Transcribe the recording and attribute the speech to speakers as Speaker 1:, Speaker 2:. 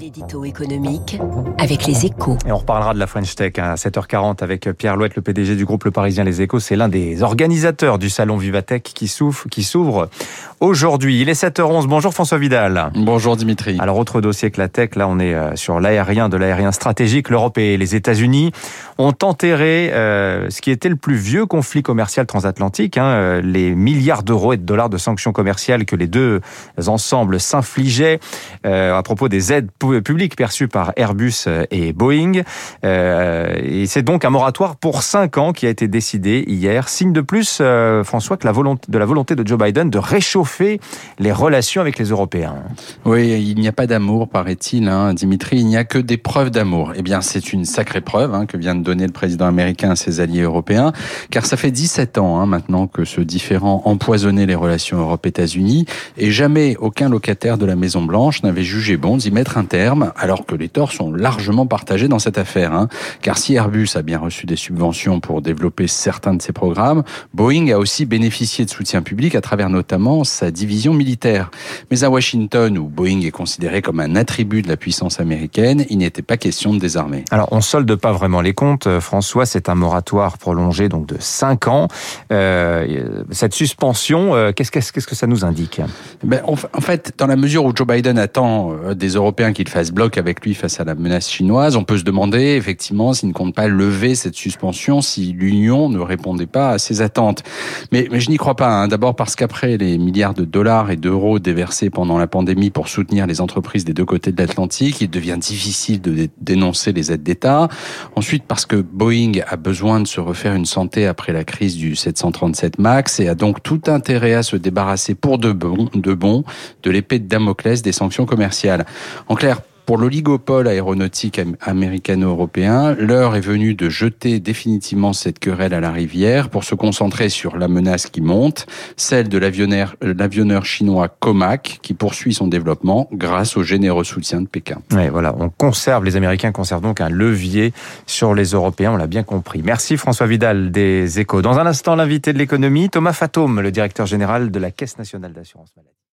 Speaker 1: L'édito économique avec les échos.
Speaker 2: Et on reparlera de la French Tech hein, à 7h40 avec Pierre Louette, le PDG du groupe Le Parisien Les Échos. C'est l'un des organisateurs du salon Vivatech qui s'ouvre, qui s'ouvre aujourd'hui. Il est 7h11. Bonjour François Vidal.
Speaker 3: Bonjour Dimitri.
Speaker 2: Alors autre dossier que la tech, là on est euh, sur l'aérien, de l'aérien stratégique. L'Europe et les États-Unis ont enterré euh, ce qui était le plus vieux conflit commercial transatlantique, hein, euh, les milliards d'euros et de dollars de sanctions commerciales que les deux ensembles s'infligeaient euh, à propos des aides public perçu par Airbus et Boeing. Euh, et c'est donc un moratoire pour 5 ans qui a été décidé hier. Signe de plus, euh, François, que la volonté, de la volonté de Joe Biden de réchauffer les relations avec les Européens.
Speaker 3: Oui, il n'y a pas d'amour, paraît-il, hein, Dimitri. Il n'y a que des preuves d'amour. Eh bien, c'est une sacrée preuve hein, que vient de donner le président américain à ses alliés européens, car ça fait 17 ans hein, maintenant que ce différent empoisonnait les relations Europe-États-Unis, et jamais aucun locataire de la Maison Blanche n'avait jugé bon d'y mettre un terme, alors que les torts sont largement partagés dans cette affaire. Hein. Car si Airbus a bien reçu des subventions pour développer certains de ses programmes, Boeing a aussi bénéficié de soutien public à travers notamment sa division militaire. Mais à Washington, où Boeing est considéré comme un attribut de la puissance américaine, il n'était pas question de désarmer.
Speaker 2: Alors on solde pas vraiment les comptes, euh, François, c'est un moratoire prolongé donc de 5 ans. Euh, cette suspension, euh, qu'est-ce, qu'est-ce, qu'est-ce que ça nous indique?
Speaker 3: Ben, En fait, dans la mesure où Joe Biden attend euh, des Européens qu'ils fassent bloc avec lui face à la menace chinoise, on peut se demander effectivement s'il ne compte pas lever cette suspension si l'Union ne répondait pas à ses attentes. Mais, mais je n'y crois pas. Hein. D'abord parce qu'après les milliards de dollars et d'euros déversés pendant la pandémie pour soutenir les entreprises des deux côtés de l'Atlantique, il devient difficile de dénoncer les aides d'État. Ensuite parce que Boeing a besoin de se refaire une santé après la crise du 737 MAX et a donc tout intérêt à se débarrasser pour de bon de, bon, de l'épée de Damoclès des sanctions commerciales. En clair, pour l'oligopole aéronautique américano-européen, l'heure est venue de jeter définitivement cette querelle à la rivière pour se concentrer sur la menace qui monte, celle de l'avionneur chinois Comac qui poursuit son développement grâce au généreux soutien de Pékin.
Speaker 2: Ouais, voilà, on conserve, les Américains conservent donc un levier sur les Européens, on l'a bien compris. Merci François Vidal des Échos. Dans un instant, l'invité de l'économie, Thomas Fatome, le directeur général de la Caisse nationale d'assurance maladie.